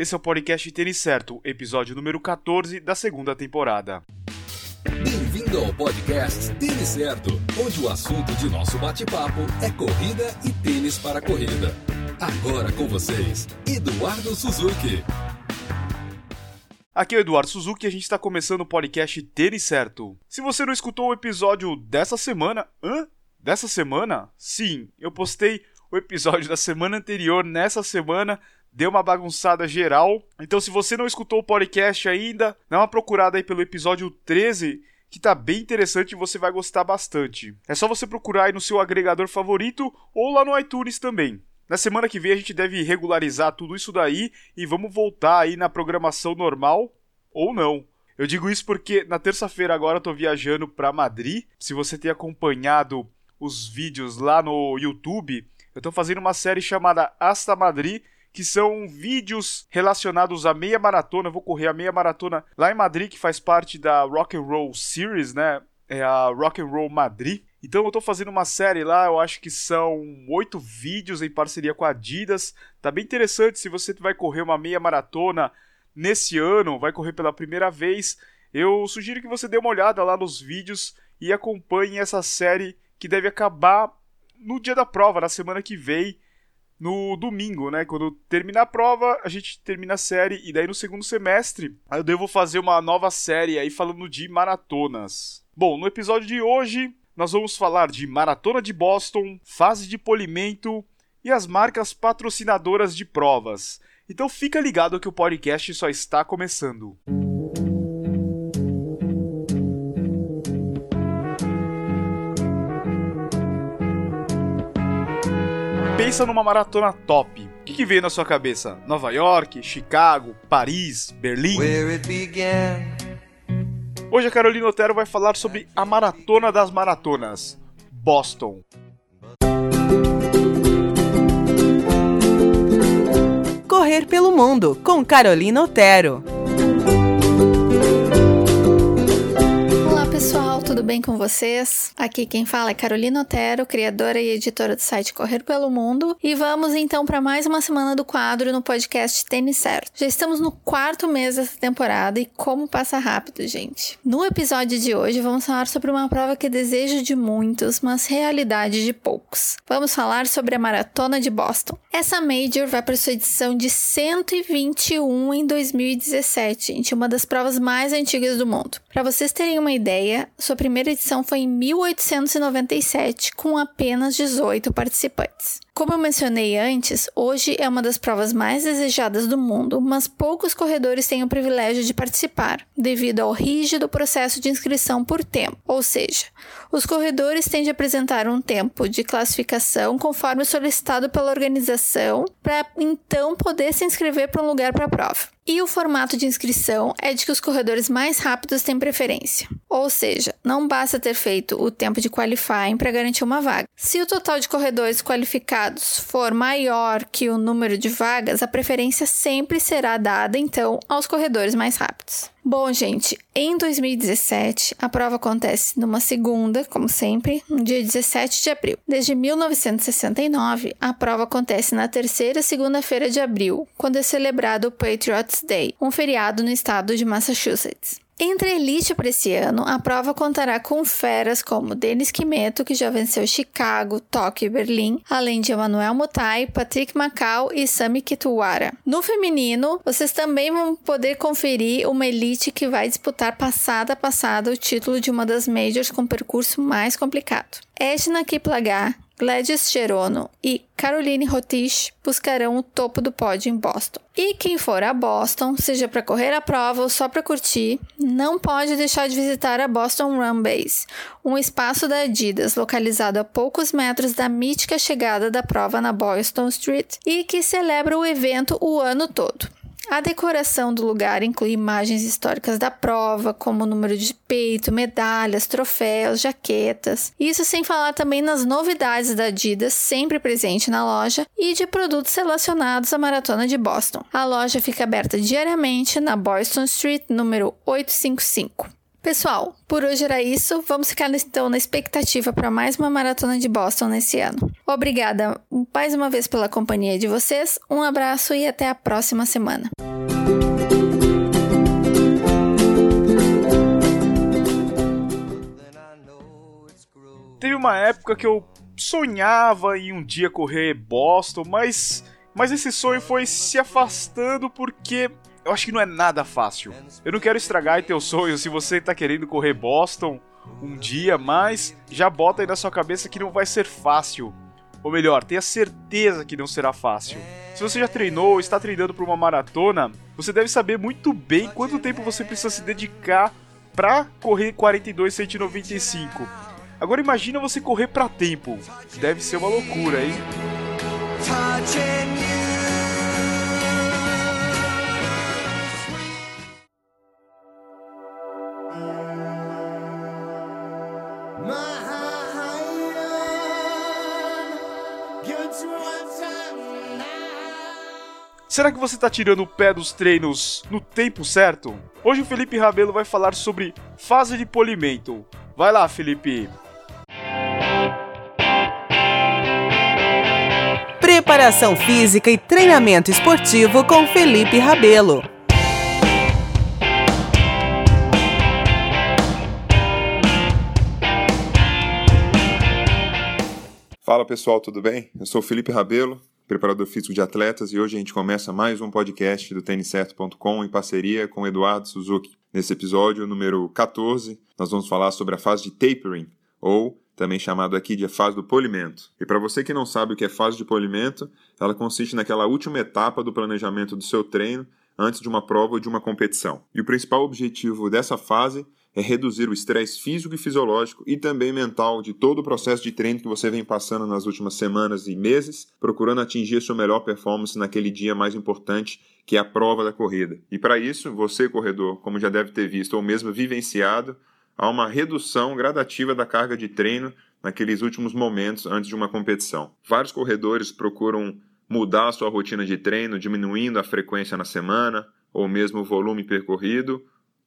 Esse é o podcast Tênis Certo, episódio número 14 da segunda temporada. Bem-vindo ao podcast Tênis Certo, onde o assunto de nosso bate-papo é corrida e tênis para corrida. Agora com vocês, Eduardo Suzuki. Aqui é o Eduardo Suzuki e a gente está começando o podcast Tênis Certo. Se você não escutou o episódio dessa semana, hã? Dessa semana? Sim, eu postei o episódio da semana anterior nessa semana, deu uma bagunçada geral. Então, se você não escutou o podcast ainda, dá uma procurada aí pelo episódio 13, que tá bem interessante e você vai gostar bastante. É só você procurar aí no seu agregador favorito ou lá no iTunes também. Na semana que vem a gente deve regularizar tudo isso daí e vamos voltar aí na programação normal ou não. Eu digo isso porque na terça-feira agora eu tô viajando para Madrid. Se você tem acompanhado os vídeos lá no YouTube, eu tô fazendo uma série chamada Hasta Madrid, que são vídeos relacionados à meia maratona. Eu vou correr a meia maratona lá em Madrid, que faz parte da Rock and Roll Series, né? É a Rock and Roll Madrid. Então eu tô fazendo uma série lá, eu acho que são oito vídeos em parceria com a Adidas. Tá bem interessante se você vai correr uma meia maratona nesse ano, vai correr pela primeira vez. Eu sugiro que você dê uma olhada lá nos vídeos e acompanhe essa série que deve acabar no dia da prova, na semana que vem, no domingo, né? Quando terminar a prova, a gente termina a série e daí no segundo semestre eu devo fazer uma nova série aí falando de maratonas. Bom, no episódio de hoje nós vamos falar de Maratona de Boston, fase de polimento e as marcas patrocinadoras de provas. Então fica ligado que o podcast só está começando. Pensa numa maratona top. O que, que veio na sua cabeça? Nova York, Chicago, Paris, Berlim? Hoje a Carolina Otero vai falar sobre a maratona das maratonas, Boston. Correr pelo Mundo, com Carolina Otero. Tudo bem com vocês? Aqui quem fala é Carolina Otero, criadora e editora do site Correr pelo Mundo, e vamos então para mais uma semana do quadro no podcast Tênis Certo. Já estamos no quarto mês dessa temporada e como passa rápido, gente. No episódio de hoje vamos falar sobre uma prova que desejo de muitos, mas realidade de poucos. Vamos falar sobre a Maratona de Boston. Essa Major vai para sua edição de 121 em 2017, gente, uma das provas mais antigas do mundo. Para vocês terem uma ideia, sua primeira edição foi em 1897, com apenas 18 participantes. Como eu mencionei antes, hoje é uma das provas mais desejadas do mundo, mas poucos corredores têm o privilégio de participar, devido ao rígido processo de inscrição por tempo. Ou seja, os corredores têm de apresentar um tempo de classificação conforme solicitado pela organização, para então poder se inscrever para um lugar para a prova. E o formato de inscrição é de que os corredores mais rápidos têm preferência. Ou seja, não basta ter feito o tempo de qualifying para garantir uma vaga. Se o total de corredores qualificados for maior que o número de vagas, a preferência sempre será dada então aos corredores mais rápidos. Bom, gente, em 2017, a prova acontece numa segunda, como sempre, no dia 17 de abril. Desde 1969, a prova acontece na terceira segunda-feira de abril, quando é celebrado o Patriots Day, um feriado no estado de Massachusetts. Entre elite para esse ano, a prova contará com feras como Denis Kimeto, que já venceu Chicago, Tóquio e Berlim, além de Emmanuel Mutai, Patrick Macau e Sami Kituara. No feminino, vocês também vão poder conferir uma elite que vai disputar passada a passada o título de uma das majors com percurso mais complicado. Edna Kiplagat, Gladys Gerono e Caroline Rotich buscarão o topo do pódio em Boston. E quem for a Boston, seja para correr a prova ou só para curtir, não pode deixar de visitar a Boston Run Base, um espaço da Adidas localizado a poucos metros da mítica chegada da prova na Boylston Street e que celebra o evento o ano todo. A decoração do lugar inclui imagens históricas da prova, como o número de peito, medalhas, troféus, jaquetas. Isso sem falar também nas novidades da Adidas, sempre presente na loja, e de produtos relacionados à maratona de Boston. A loja fica aberta diariamente na Boylston Street, número 855. Pessoal, por hoje era isso. Vamos ficar então na expectativa para mais uma maratona de Boston nesse ano. Obrigada mais uma vez pela companhia de vocês. Um abraço e até a próxima semana. Teve uma época que eu sonhava em um dia correr Boston, mas mas esse sonho foi se afastando porque eu acho que não é nada fácil. Eu não quero estragar teu sonho se você tá querendo correr Boston um dia, mas já bota aí na sua cabeça que não vai ser fácil. Ou melhor, tenha certeza que não será fácil. Se você já treinou ou está treinando para uma maratona, você deve saber muito bem quanto tempo você precisa se dedicar para correr 42 195. Agora imagina você correr para tempo. Deve ser uma loucura, hein? Será que você está tirando o pé dos treinos no tempo certo? Hoje o Felipe Rabelo vai falar sobre fase de polimento. Vai lá, Felipe! Preparação física e treinamento esportivo com Felipe Rabelo. Fala pessoal, tudo bem? Eu sou Felipe Rabelo, preparador físico de atletas, e hoje a gente começa mais um podcast do têniscerto.com em parceria com Eduardo Suzuki. Nesse episódio número 14, nós vamos falar sobre a fase de tapering, ou também chamado aqui de fase do polimento. E para você que não sabe o que é fase de polimento, ela consiste naquela última etapa do planejamento do seu treino antes de uma prova ou de uma competição. E o principal objetivo dessa fase é reduzir o estresse físico e fisiológico e também mental de todo o processo de treino que você vem passando nas últimas semanas e meses, procurando atingir sua melhor performance naquele dia mais importante, que é a prova da corrida. E para isso, você, corredor, como já deve ter visto ou mesmo vivenciado, há uma redução gradativa da carga de treino naqueles últimos momentos antes de uma competição. Vários corredores procuram mudar a sua rotina de treino, diminuindo a frequência na semana, ou mesmo o volume percorrido,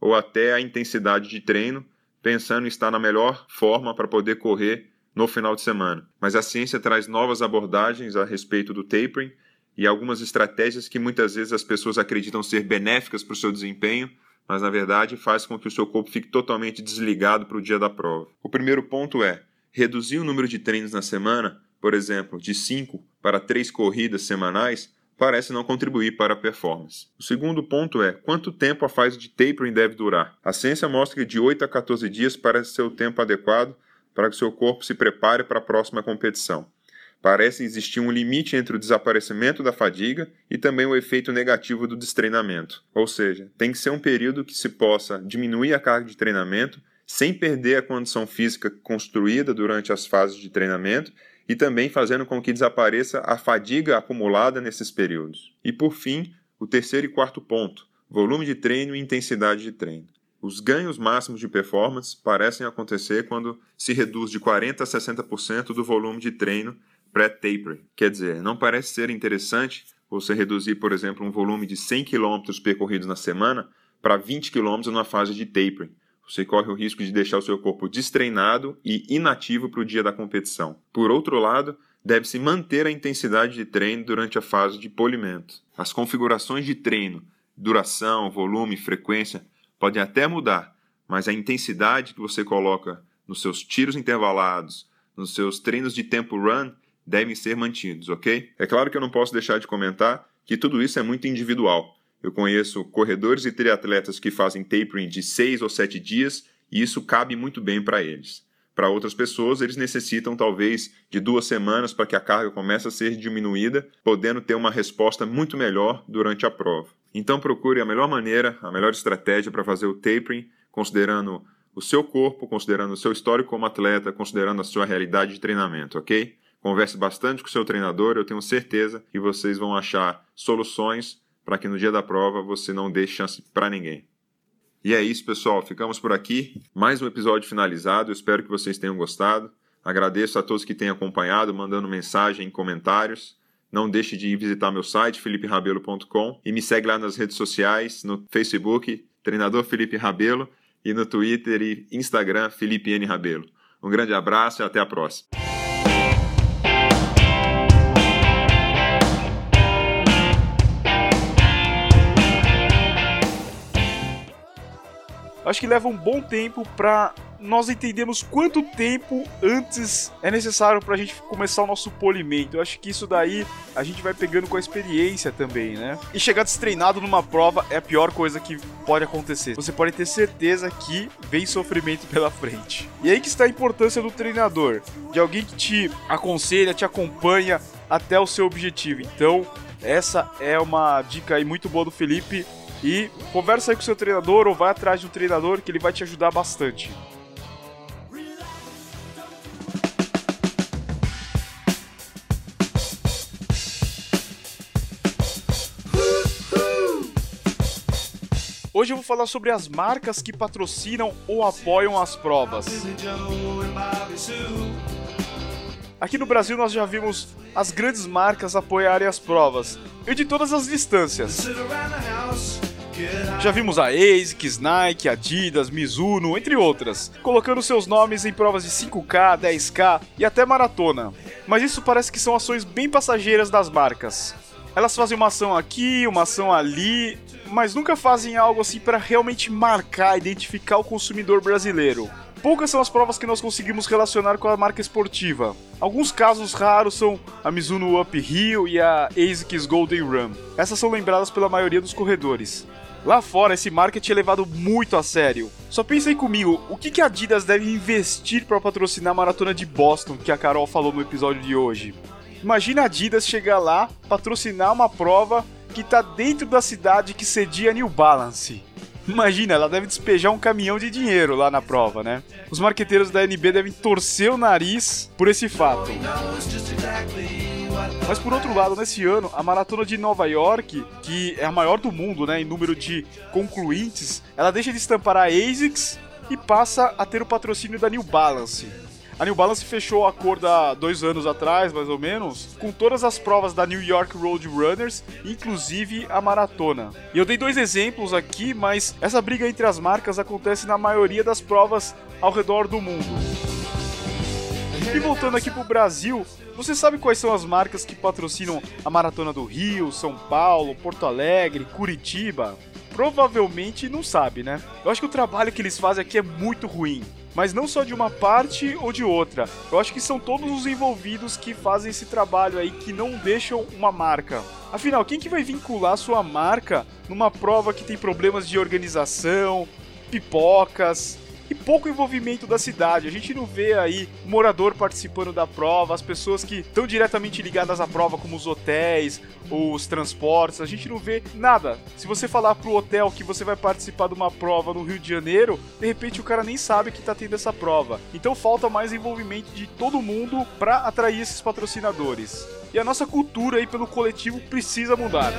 ou até a intensidade de treino, pensando em estar na melhor forma para poder correr no final de semana. Mas a ciência traz novas abordagens a respeito do tapering e algumas estratégias que muitas vezes as pessoas acreditam ser benéficas para o seu desempenho, mas na verdade faz com que o seu corpo fique totalmente desligado para o dia da prova. O primeiro ponto é reduzir o número de treinos na semana, por exemplo, de 5 para 3 corridas semanais, parece não contribuir para a performance. O segundo ponto é quanto tempo a fase de tapering deve durar. A ciência mostra que de 8 a 14 dias parece ser o tempo adequado para que seu corpo se prepare para a próxima competição. Parece existir um limite entre o desaparecimento da fadiga e também o efeito negativo do destreinamento. Ou seja, tem que ser um período que se possa diminuir a carga de treinamento sem perder a condição física construída durante as fases de treinamento e também fazendo com que desapareça a fadiga acumulada nesses períodos. E por fim, o terceiro e quarto ponto: volume de treino e intensidade de treino. Os ganhos máximos de performance parecem acontecer quando se reduz de 40 a 60% do volume de treino pré-tapering. Quer dizer, não parece ser interessante você reduzir, por exemplo, um volume de 100 km percorridos na semana para 20 km na fase de tapering, você corre o risco de deixar o seu corpo destreinado e inativo para o dia da competição. Por outro lado, deve-se manter a intensidade de treino durante a fase de polimento. As configurações de treino, duração, volume, frequência, podem até mudar, mas a intensidade que você coloca nos seus tiros intervalados, nos seus treinos de tempo run, devem ser mantidos, ok? É claro que eu não posso deixar de comentar que tudo isso é muito individual. Eu conheço corredores e triatletas que fazem tapering de 6 ou 7 dias e isso cabe muito bem para eles. Para outras pessoas, eles necessitam talvez de duas semanas para que a carga comece a ser diminuída, podendo ter uma resposta muito melhor durante a prova. Então procure a melhor maneira, a melhor estratégia para fazer o tapering, considerando o seu corpo, considerando o seu histórico como atleta, considerando a sua realidade de treinamento, ok? Converse bastante com o seu treinador, eu tenho certeza que vocês vão achar soluções para que no dia da prova você não dê chance para ninguém. E é isso, pessoal. Ficamos por aqui. Mais um episódio finalizado. Eu espero que vocês tenham gostado. Agradeço a todos que têm acompanhado, mandando mensagem em comentários. Não deixe de visitar meu site, feliperabelo.com, e me segue lá nas redes sociais, no Facebook, Treinador Felipe Rabelo, e no Twitter e Instagram, Felipe N. Rabelo. Um grande abraço e até a próxima. Acho que leva um bom tempo para nós entendemos quanto tempo antes é necessário para a gente começar o nosso polimento. Eu acho que isso daí a gente vai pegando com a experiência também, né? E chegar destreinado numa prova é a pior coisa que pode acontecer. Você pode ter certeza que vem sofrimento pela frente. E aí que está a importância do treinador, de alguém que te aconselha, te acompanha até o seu objetivo. Então, essa é uma dica aí muito boa do Felipe. E conversa aí com seu treinador ou vai atrás de um treinador que ele vai te ajudar bastante. Hoje eu vou falar sobre as marcas que patrocinam ou apoiam as provas. Aqui no Brasil nós já vimos as grandes marcas apoiarem as provas, e de todas as distâncias. Já vimos a ASICS, Nike, Adidas, Mizuno, entre outras, colocando seus nomes em provas de 5K, 10K e até maratona. Mas isso parece que são ações bem passageiras das marcas. Elas fazem uma ação aqui, uma ação ali, mas nunca fazem algo assim para realmente marcar, identificar o consumidor brasileiro. Poucas são as provas que nós conseguimos relacionar com a marca esportiva. Alguns casos raros são a Mizuno Uphill e a ASICS Golden Run. Essas são lembradas pela maioria dos corredores. Lá fora, esse marketing é levado muito a sério. Só pensa aí comigo, o que, que a Adidas deve investir para patrocinar a maratona de Boston, que a Carol falou no episódio de hoje? Imagina a Adidas chegar lá, patrocinar uma prova que está dentro da cidade que cedia New Balance. Imagina, ela deve despejar um caminhão de dinheiro lá na prova, né? Os marqueteiros da NB devem torcer o nariz por esse fato. Mas por outro lado, nesse ano, a maratona de Nova York, que é a maior do mundo, né, em número de concluintes, ela deixa de estampar a ASICS e passa a ter o patrocínio da New Balance. A New Balance fechou o acordo há dois anos atrás, mais ou menos, com todas as provas da New York Road Runners, inclusive a maratona. E eu dei dois exemplos aqui, mas essa briga entre as marcas acontece na maioria das provas ao redor do mundo. E voltando aqui pro Brasil, você sabe quais são as marcas que patrocinam a Maratona do Rio, São Paulo, Porto Alegre, Curitiba? Provavelmente não sabe, né? Eu acho que o trabalho que eles fazem aqui é muito ruim mas não só de uma parte ou de outra. Eu acho que são todos os envolvidos que fazem esse trabalho aí que não deixam uma marca. Afinal, quem que vai vincular sua marca numa prova que tem problemas de organização, pipocas, e pouco envolvimento da cidade. A gente não vê aí morador participando da prova, as pessoas que estão diretamente ligadas à prova, como os hotéis, os transportes, a gente não vê nada. Se você falar pro hotel que você vai participar de uma prova no Rio de Janeiro, de repente o cara nem sabe que tá tendo essa prova. Então falta mais envolvimento de todo mundo para atrair esses patrocinadores. E a nossa cultura aí pelo coletivo precisa mudar.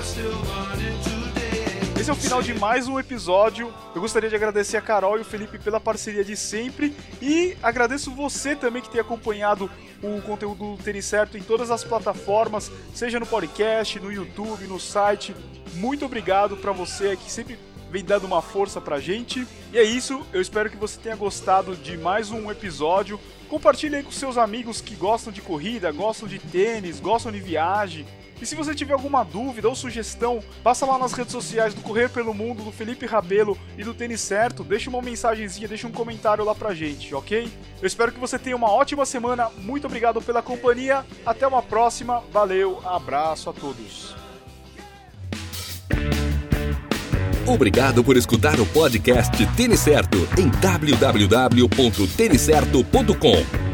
Esse é o final de mais um episódio. Eu gostaria de agradecer a Carol e o Felipe pela parceria de sempre e agradeço você também que tem acompanhado o conteúdo do Tênis Certo em todas as plataformas, seja no podcast, no YouTube, no site. Muito obrigado para você que sempre vem dando uma força pra gente. E é isso, eu espero que você tenha gostado de mais um episódio. Compartilhe aí com seus amigos que gostam de corrida, gostam de tênis, gostam de viagem e se você tiver alguma dúvida ou sugestão, passa lá nas redes sociais do Correr pelo Mundo, do Felipe Rabelo e do Tênis Certo, deixa uma mensagenzinha, deixa um comentário lá pra gente, ok? Eu espero que você tenha uma ótima semana, muito obrigado pela companhia, até uma próxima, valeu, abraço a todos. Obrigado por escutar o podcast Tênis Certo em www.tenicerto.com.